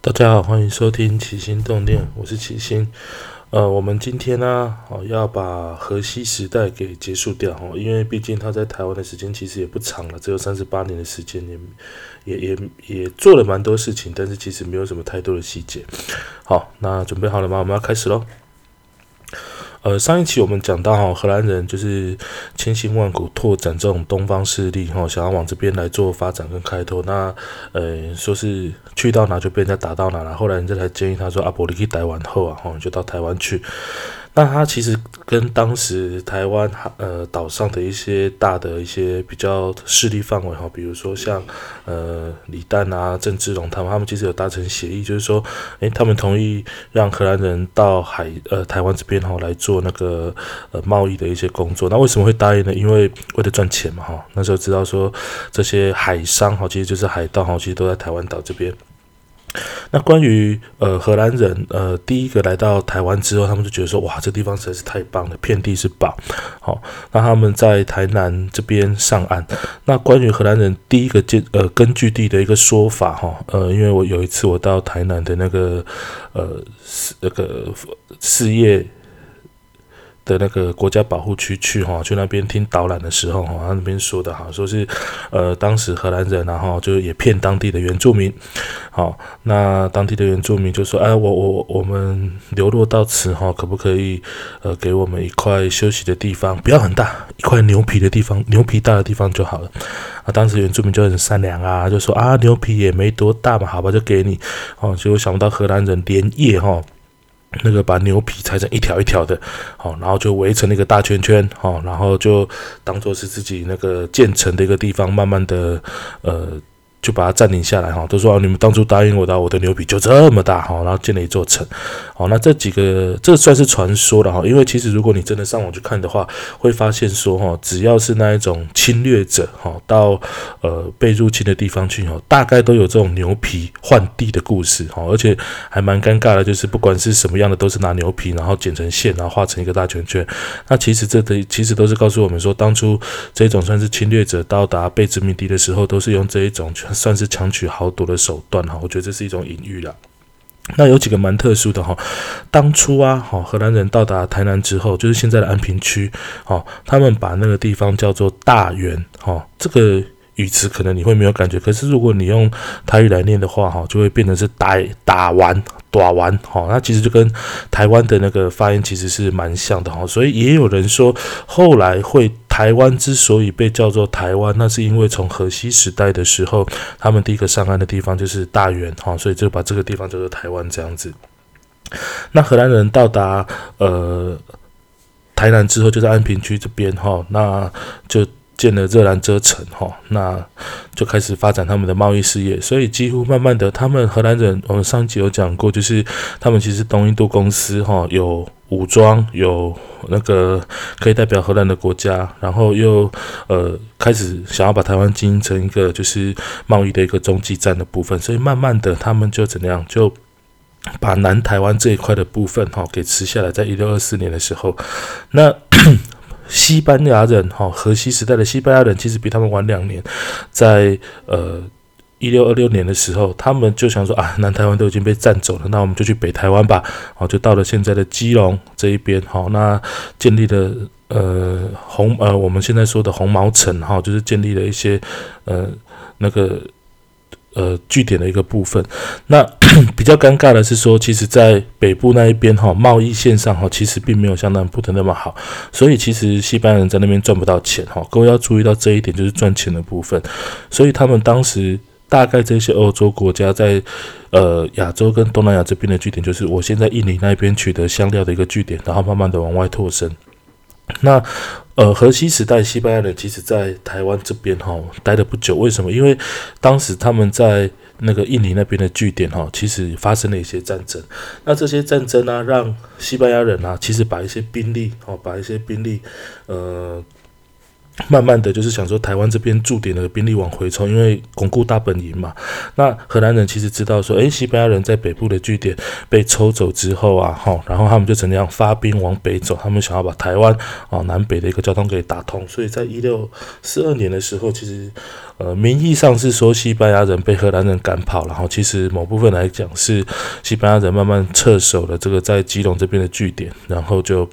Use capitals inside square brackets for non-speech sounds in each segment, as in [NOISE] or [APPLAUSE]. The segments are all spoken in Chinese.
大家好，欢迎收听起心动念，我是起心。呃，我们今天呢，哦，要把河西时代给结束掉哦，因为毕竟他在台湾的时间其实也不长了，只有三十八年的时间，也也也也做了蛮多事情，但是其实没有什么太多的细节。好，那准备好了吗？我们要开始喽。呃，上一期我们讲到哈，荷兰人就是千辛万苦拓展这种东方势力哈，想要往这边来做发展跟开拓。那呃，说是去到哪就被人家打到哪了。后来人家才建议他说：“阿伯，你去台湾后啊，哈，就到台湾去。”那他其实跟当时台湾呃岛上的一些大的一些比较势力范围哈，比如说像呃李旦啊、郑芝龙他们，他们其实有达成协议，就是说，诶，他们同意让荷兰人到海呃台湾这边哈来做那个呃贸易的一些工作。那为什么会答应呢？因为为了赚钱嘛哈。那时候知道说这些海商哈，其实就是海盗哈，其实都在台湾岛这边。那关于呃荷兰人呃第一个来到台湾之后，他们就觉得说哇这地方实在是太棒了，遍地是宝。好，那他们在台南这边上岸。那关于荷兰人第一个建呃根据地的一个说法哈，呃因为我有一次我到台南的那个呃那个事业。的那个国家保护区去哈，去那边听导览的时候哈，他那边说的哈，说是呃，当时荷兰人然后就也骗当地的原住民，好，那当地的原住民就说，哎，我我我们流落到此哈，可不可以呃给我们一块休息的地方，不要很大，一块牛皮的地方，牛皮大的地方就好了。啊，当时原住民就很善良啊，就说啊，牛皮也没多大嘛，好吧，就给你。哦，结果想不到荷兰人连夜哈。那个把牛皮裁成一条一条的，好，然后就围成那个大圈圈，好，然后就当做是自己那个建成的一个地方，慢慢的，呃。就把它占领下来哈，都说啊你们当初答应我的，我的牛皮就这么大哈，然后建了一座城，好，那这几个这算是传说了哈，因为其实如果你真的上网去看的话，会发现说哈，只要是那一种侵略者哈，到呃被入侵的地方去哈，大概都有这种牛皮换地的故事哈，而且还蛮尴尬的，就是不管是什么样的，都是拿牛皮然后剪成线，然后画成一个大圈圈，那其实这的其实都是告诉我们说，当初这种算是侵略者到达被殖民地的时候，都是用这一种。算是强取豪夺的手段哈，我觉得这是一种隐喻了。那有几个蛮特殊的哈，当初啊，哈荷兰人到达台南之后，就是现在的安平区，哈，他们把那个地方叫做大园，哈，这个。语词可能你会没有感觉，可是如果你用台语来念的话，哈，就会变成是打打完打完，哈，那其实就跟台湾的那个发音其实是蛮像的，哈，所以也有人说，后来会台湾之所以被叫做台湾，那是因为从河西时代的时候，他们第一个上岸的地方就是大园，哈，所以就把这个地方叫做台湾这样子。那荷兰人到达呃台南之后，就在安平区这边，哈，那就。建了热兰遮城，哈，那就开始发展他们的贸易事业。所以几乎慢慢的，他们荷兰人，我们上集有讲过，就是他们其实东印度公司，哈，有武装，有那个可以代表荷兰的国家，然后又呃开始想要把台湾经营成一个就是贸易的一个中继站的部分。所以慢慢的，他们就怎样，就把南台湾这一块的部分，哈，给吃下来。在一六二四年的时候，那。西班牙人哈，河西时代的西班牙人其实比他们晚两年，在呃一六二六年的时候，他们就想说啊，南台湾都已经被占走了，那我们就去北台湾吧。好，就到了现在的基隆这一边。好，那建立了呃红呃我们现在说的红毛城哈，就是建立了一些呃那个。呃，据点的一个部分。那 [COUGHS] 比较尴尬的是说，其实，在北部那一边哈，贸易线上哈，其实并没有像南部的那么好。所以，其实西班牙人在那边赚不到钱哈。各位要注意到这一点，就是赚钱的部分。所以，他们当时大概这些欧洲国家在呃亚洲跟东南亚这边的据点，就是我现在印尼那边取得香料的一个据点，然后慢慢的往外拓伸。那呃，河西时代，西班牙人其实在台湾这边哈待了不久。为什么？因为当时他们在那个印尼那边的据点哈，其实发生了一些战争。那这些战争呢，让西班牙人啊，其实把一些兵力哦，把一些兵力呃慢慢的就是想说，台湾这边驻点的兵力往回冲，因为巩固大本营嘛。那荷兰人其实知道说，诶，西班牙人在北部的据点被抽走之后啊，哈，然后他们就怎样发兵往北走，他们想要把台湾啊南北的一个交通给打通。所以在一六四二年的时候，其实呃名义上是说西班牙人被荷兰人赶跑，然后其实某部分来讲是西班牙人慢慢撤守了这个在基隆这边的据点，然后就。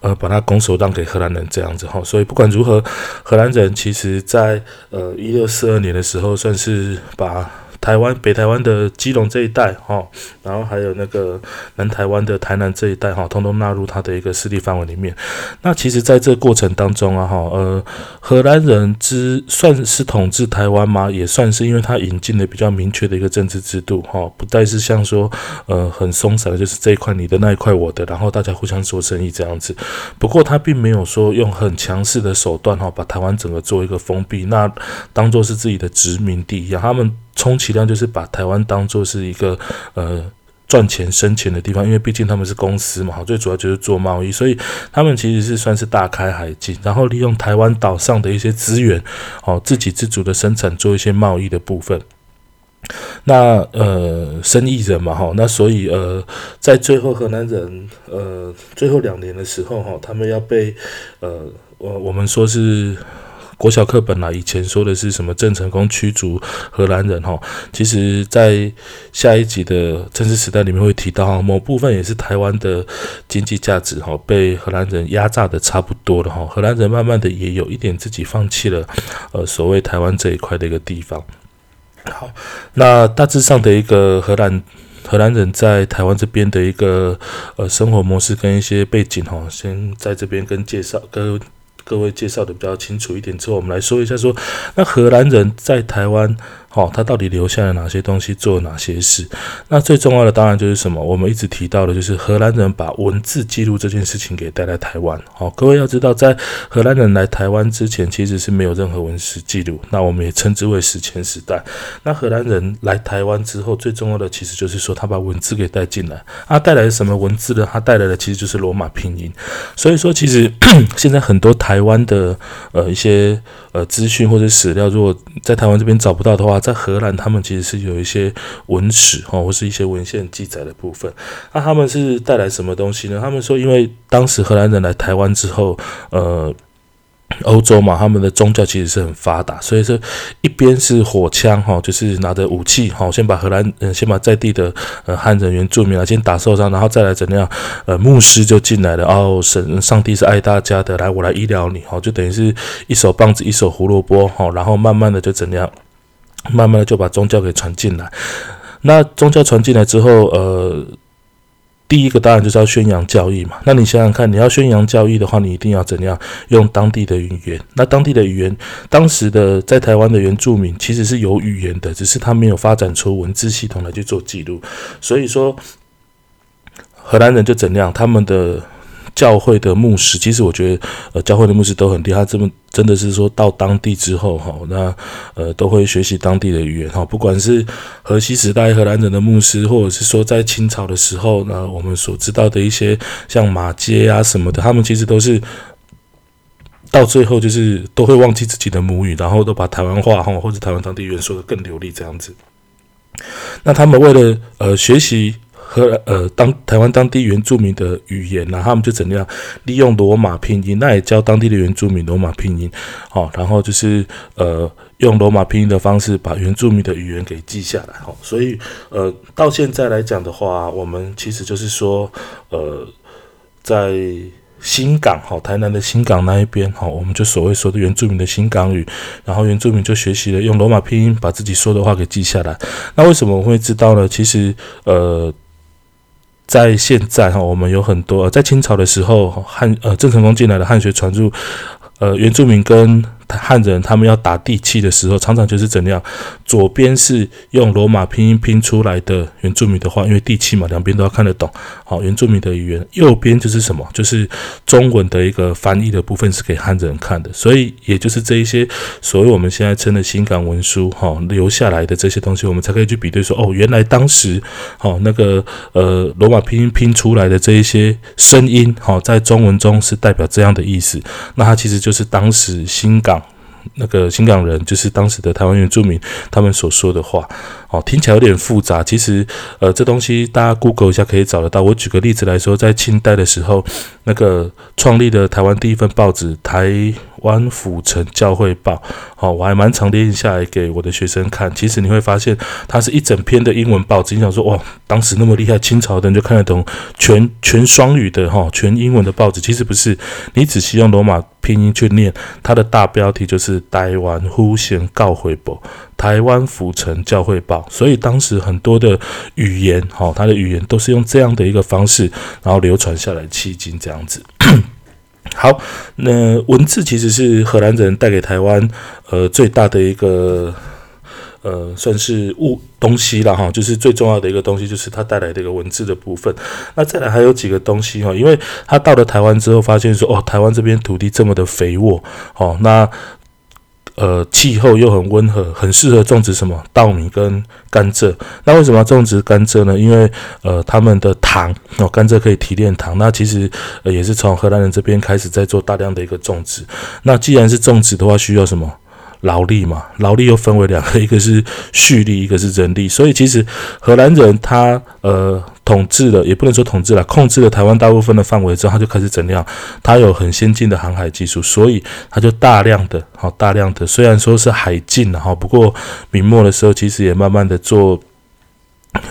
呃，把它拱手让给荷兰人这样子哈，所以不管如何，荷兰人其实在呃一六四二年的时候，算是把。台湾北台湾的基隆这一带哈，然后还有那个南台湾的台南这一带哈，通通纳入它的一个势力范围里面。那其实，在这过程当中啊哈，呃，荷兰人之算是统治台湾吗？也算是，因为他引进了比较明确的一个政治制度哈，不再是像说呃很松散的，就是这一块你的那一块我的，然后大家互相做生意这样子。不过他并没有说用很强势的手段哈，把台湾整个做一个封闭，那当做是自己的殖民地一样，他们。充其量就是把台湾当做是一个呃赚钱生钱的地方，因为毕竟他们是公司嘛，最主要就是做贸易，所以他们其实是算是大开海禁，然后利用台湾岛上的一些资源，哦，自给自足的生产，做一些贸易的部分。那呃，生意人嘛，哈，那所以呃，在最后河南人呃最后两年的时候，哈，他们要被呃我我们说是。国小课本啦，以前说的是什么郑成功驱逐荷兰人哈，其实在下一集的政治时代里面会提到哈，某部分也是台湾的经济价值哈，被荷兰人压榨的差不多了哈，荷兰人慢慢的也有一点自己放弃了，呃，所谓台湾这一块的一个地方。好，那大致上的一个荷兰荷兰人在台湾这边的一个呃生活模式跟一些背景哈，先在这边跟介绍跟。各位介绍的比较清楚一点之后，我们来说一下说，那荷兰人在台湾。好，他到底留下了哪些东西，做了哪些事？那最重要的当然就是什么？我们一直提到的，就是荷兰人把文字记录这件事情给带来台湾。好，各位要知道，在荷兰人来台湾之前，其实是没有任何文史记录。那我们也称之为史前时代。那荷兰人来台湾之后，最重要的其实就是说，他把文字给带进来。他带来什么文字呢？他带来的其实就是罗马拼音。所以说，其实 [CLEARS THROAT] 现在很多台湾的呃一些呃资讯或者史料，如果在台湾这边找不到的话，在荷兰，他们其实是有一些文史哈，或是一些文献记载的部分。那他们是带来什么东西呢？他们说，因为当时荷兰人来台湾之后，呃。欧洲嘛，他们的宗教其实是很发达，所以说一边是火枪哈，就是拿着武器哈，先把荷兰嗯，先把在地的呃汉人原住民啊先打受伤，然后再来怎样呃牧师就进来了哦，神上帝是爱大家的，来我来医疗你哈，就等于是一手棒子一手胡萝卜哈，然后慢慢的就怎样，慢慢的就把宗教给传进来。那宗教传进来之后，呃。第一个当然就是要宣扬教义嘛。那你想想看，你要宣扬教义的话，你一定要怎样用当地的语言？那当地的语言，当时的在台湾的原住民其实是有语言的，只是他没有发展出文字系统来去做记录。所以说，荷兰人就怎样，他们的。教会的牧师，其实我觉得，呃，教会的牧师都很厉害。这么真的是说到当地之后，哈，那呃，都会学习当地的语言，哈。不管是荷西时代荷兰人的牧师，或者是说在清朝的时候，呢，我们所知道的一些像马街啊什么的，他们其实都是到最后就是都会忘记自己的母语，然后都把台湾话哈或者台湾当地语言说的更流利这样子。那他们为了呃学习。和呃，当台湾当地原住民的语言呢，他们就怎样利用罗马拼音，那也教当地的原住民罗马拼音，好，然后就是呃，用罗马拼音的方式把原住民的语言给记下来，好，所以呃，到现在来讲的话，我们其实就是说，呃，在新港，好，台南的新港那一边，好，我们就所谓说的原住民的新港语，然后原住民就学习了用罗马拼音把自己说的话给记下来。那为什么我会知道呢？其实呃。在现在哈，我们有很多在清朝的时候，汉呃郑成功进来的汉学传入，呃原住民跟汉人他们要打地契的时候，常常就是怎样，左边是用罗马拼音拼出来的原住民的话，因为地契嘛，两边都要看得懂。好，原住民的语言，右边就是什么？就是中文的一个翻译的部分是给汉人看的。所以，也就是这一些所谓我们现在称的新港文书，哈，留下来的这些东西，我们才可以去比对说，哦，原来当时，好那个呃罗马拼音拼出来的这一些声音，好，在中文中是代表这样的意思。那它其实就是当时新港。那个新港人就是当时的台湾原住民，他们所说的话，哦，听起来有点复杂。其实，呃，这东西大家 Google 一下可以找得到。我举个例子来说，在清代的时候，那个创立的台湾第一份报纸《台湾府城教会报》，哦，我还蛮常念下来给我的学生看。其实你会发现，它是一整篇的英文报纸。你想说，哇，当时那么厉害，清朝的人就看得懂全全双语的哈，全英文的报纸。其实不是，你仔细用罗马。拼音去念，它的大标题就是“台湾呼贤告会报”，台湾府城教会报。所以当时很多的语言，哈，它的语言都是用这样的一个方式，然后流传下来，迄今这样子。[COUGHS] 好，那文字其实是荷兰人带给台湾，呃，最大的一个。呃，算是物东西了哈，就是最重要的一个东西，就是它带来的一个文字的部分。那再来还有几个东西哈，因为他到了台湾之后，发现说哦，台湾这边土地这么的肥沃，哦，那呃气候又很温和，很适合种植什么稻米跟甘蔗。那为什么要种植甘蔗呢？因为呃他们的糖哦，甘蔗可以提炼糖。那其实呃也是从荷兰人这边开始在做大量的一个种植。那既然是种植的话，需要什么？劳力嘛，劳力又分为两个，一个是蓄力，一个是人力。所以其实荷兰人他呃统治了，也不能说统治了，控制了台湾大部分的范围之后，他就开始怎样？他有很先进的航海技术，所以他就大量的，好大量的，虽然说是海禁了哈，不过明末的时候其实也慢慢的做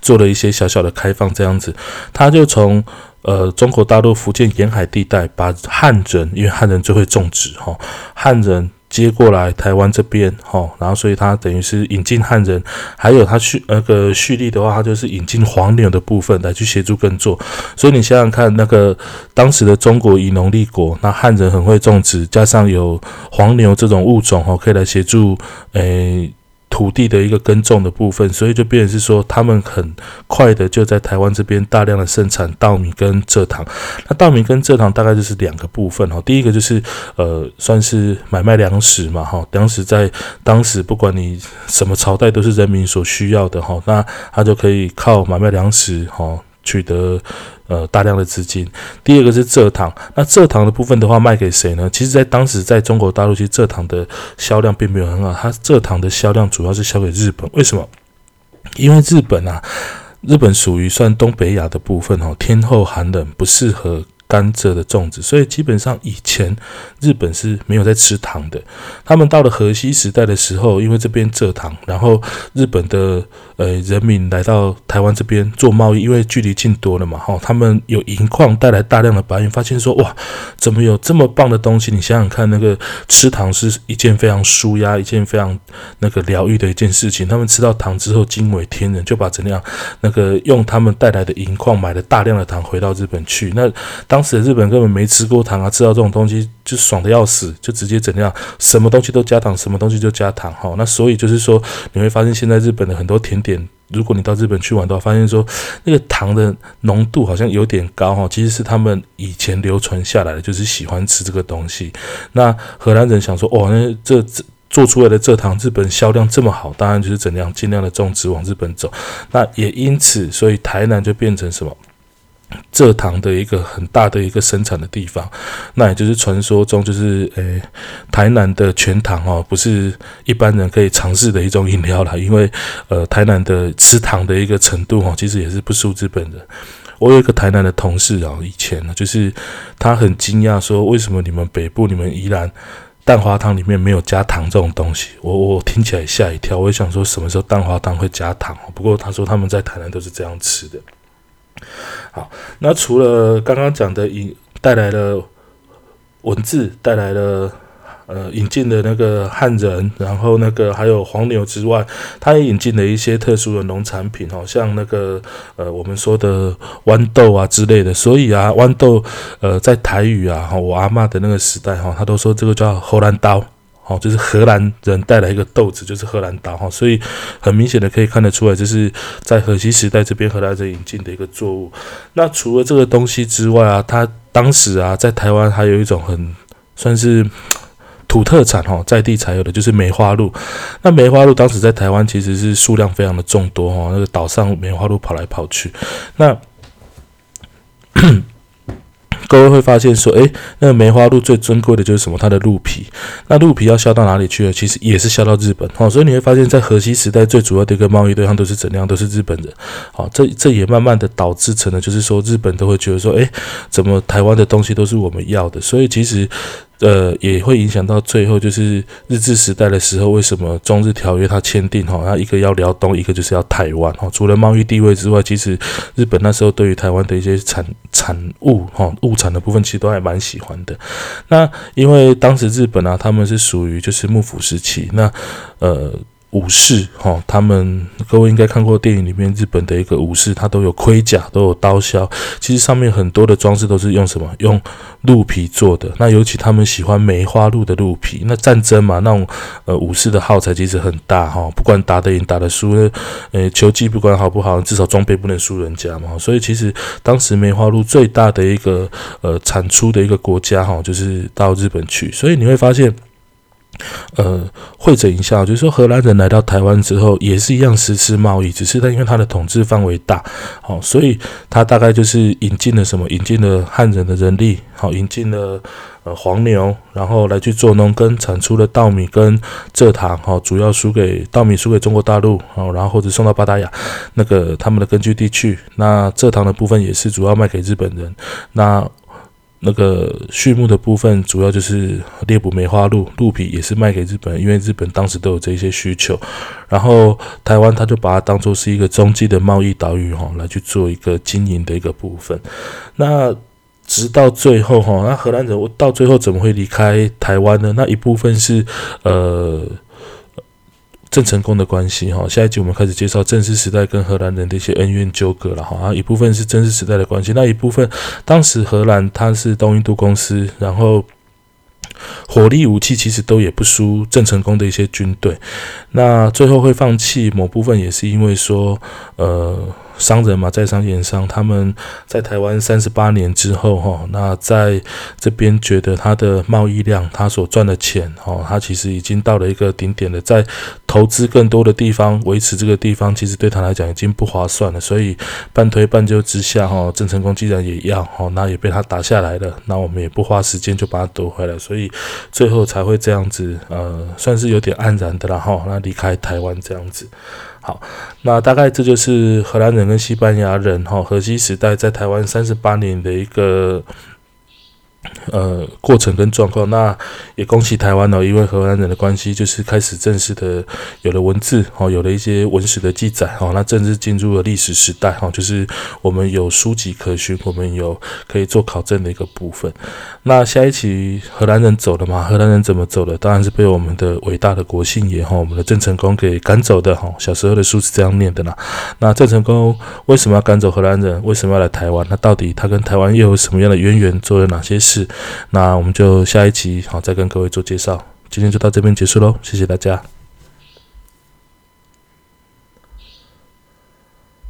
做了一些小小的开放，这样子，他就从呃中国大陆福建沿海地带把汉人，因为汉人最会种植哈，汉人。接过来台湾这边，哈，然后所以他等于是引进汉人，还有他蓄那个蓄力的话，他就是引进黄牛的部分来去协助耕作。所以你想想看，那个当时的中国以农立国，那汉人很会种植，加上有黄牛这种物种，哈，可以来协助，诶。土地的一个耕种的部分，所以就变成是说，他们很快的就在台湾这边大量的生产稻米跟蔗糖。那稻米跟蔗糖大概就是两个部分哈，第一个就是呃，算是买卖粮食嘛哈，粮食在当时不管你什么朝代都是人民所需要的哈，那他就可以靠买卖粮食哈取得。呃，大量的资金。第二个是蔗糖，那蔗糖的部分的话，卖给谁呢？其实，在当时在中国大陆，其实蔗糖的销量并没有很好。它蔗糖的销量主要是销给日本。为什么？因为日本啊，日本属于算东北亚的部分哦，天后寒冷，不适合。甘蔗的种植，所以基本上以前日本是没有在吃糖的。他们到了河西时代的时候，因为这边蔗糖，然后日本的呃人民来到台湾这边做贸易，因为距离近多了嘛，哈，他们有银矿带来大量的白银，发现说哇，怎么有这么棒的东西？你想想看，那个吃糖是一件非常舒压、一件非常那个疗愈的一件事情。他们吃到糖之后惊为天人，就把怎样那个用他们带来的银矿买了大量的糖回到日本去。那当时的日本根本没吃过糖啊，吃到这种东西就爽的要死，就直接怎样，什么东西都加糖，什么东西就加糖哈。那所以就是说，你会发现现在日本的很多甜点，点如果你到日本去玩的话，发现说那个糖的浓度好像有点高哈，其实是他们以前流传下来的，就是喜欢吃这个东西。那荷兰人想说，哦，那这这做出来的蔗糖，日本销量这么好，当然就是怎样尽量的种植往日本走。那也因此，所以台南就变成什么？蔗糖的一个很大的一个生产的地方，那也就是传说中就是诶台南的全糖哦，不是一般人可以尝试的一种饮料啦。因为呃台南的吃糖的一个程度哦，其实也是不输日本的。我有一个台南的同事啊，以前呢就是他很惊讶说，为什么你们北部你们宜兰蛋花汤里面没有加糖这种东西？我我听起来吓一跳，我也想说什么时候蛋花汤会加糖？不过他说他们在台南都是这样吃的。好，那除了刚刚讲的引带来了文字，带来了呃引进的那个汉人，然后那个还有黄牛之外，他也引进了一些特殊的农产品，哦，像那个呃我们说的豌豆啊之类的。所以啊，豌豆呃在台语啊，我阿妈的那个时代哈，他都说这个叫荷兰刀。哦，就是荷兰人带来一个豆子，就是荷兰刀哈，所以很明显的可以看得出来，这是在荷西时代这边荷兰人引进的一个作物。那除了这个东西之外啊，它当时啊在台湾还有一种很算是土特产哈，在地才有的就是梅花鹿。那梅花鹿当时在台湾其实是数量非常的众多哈，那个岛上梅花鹿跑来跑去，那。[COUGHS] 各位会发现说，诶，那个梅花鹿最珍贵的就是什么？它的鹿皮。那鹿皮要销到哪里去呢？其实也是销到日本。好，所以你会发现在河西时代最主要的一个贸易对象都是怎样？都是日本人。好，这这也慢慢的导致成了，就是说日本都会觉得说，诶，怎么台湾的东西都是我们要的？所以其实。呃，也会影响到最后，就是日治时代的时候，为什么中日条约它签订哈，它一个要辽东，一个就是要台湾哈。除了贸易地位之外，其实日本那时候对于台湾的一些产产物哈物产的部分，其实都还蛮喜欢的。那因为当时日本啊，他们是属于就是幕府时期，那呃。武士哈，他们各位应该看过电影里面日本的一个武士，他都有盔甲，都有刀削。其实上面很多的装饰都是用什么？用鹿皮做的。那尤其他们喜欢梅花鹿的鹿皮。那战争嘛，那种呃武士的耗材其实很大哈，不管打得赢打得输，呃球技不管好不好，至少装备不能输人家嘛。所以其实当时梅花鹿最大的一个呃产出的一个国家哈，就是到日本去。所以你会发现。呃，会诊一下，就是说荷兰人来到台湾之后，也是一样实施贸易，只是他因为他的统治范围大，好，所以他大概就是引进了什么？引进了汉人的人力，好，引进了呃黄牛，然后来去做农耕，产出的稻米跟蔗糖，哈，主要输给稻米输给中国大陆，好，然后或者送到巴达雅那个他们的根据地去。那蔗糖的部分也是主要卖给日本人，那。那个畜牧的部分主要就是猎捕梅花鹿，鹿皮也是卖给日本，因为日本当时都有这些需求。然后台湾他就把它当做是一个中继的贸易岛屿哈，来去做一个经营的一个部分。那直到最后哈，那荷兰人到最后怎么会离开台湾呢？那一部分是呃。郑成功的关系哈，下一集我们开始介绍郑氏时代跟荷兰人的一些恩怨纠葛了哈，一部分是郑氏时代的关系，那一部分当时荷兰它是东印度公司，然后火力武器其实都也不输郑成功的一些军队，那最后会放弃某部分也是因为说呃。商人嘛，在商言商，他们在台湾三十八年之后，哈，那在这边觉得他的贸易量，他所赚的钱，哈，他其实已经到了一个顶点了，在投资更多的地方，维持这个地方，其实对他来讲已经不划算了，所以半推半就之下，哈，郑成功既然也要，哈，那也被他打下来了，那我们也不花时间就把他夺回来，所以最后才会这样子，呃，算是有点黯然的了，哈，那离开台湾这样子。好，那大概这就是荷兰人跟西班牙人哈，荷西时代在台湾三十八年的一个。呃，过程跟状况，那也恭喜台湾哦，因为荷兰人的关系，就是开始正式的有了文字哦，有了一些文史的记载哦，那正式进入了历史时代哈，就是我们有书籍可循，我们有可以做考证的一个部分。那下一期荷兰人走了嘛？荷兰人怎么走的？当然是被我们的伟大的国姓爷哈，我们的郑成功给赶走的哈。小时候的书是这样念的啦。那郑成功为什么要赶走荷兰人？为什么要来台湾？那到底他跟台湾又有什么样的渊源？做了哪些事？那我们就下一期好再跟各位做介绍，今天就到这边结束喽，谢谢大家。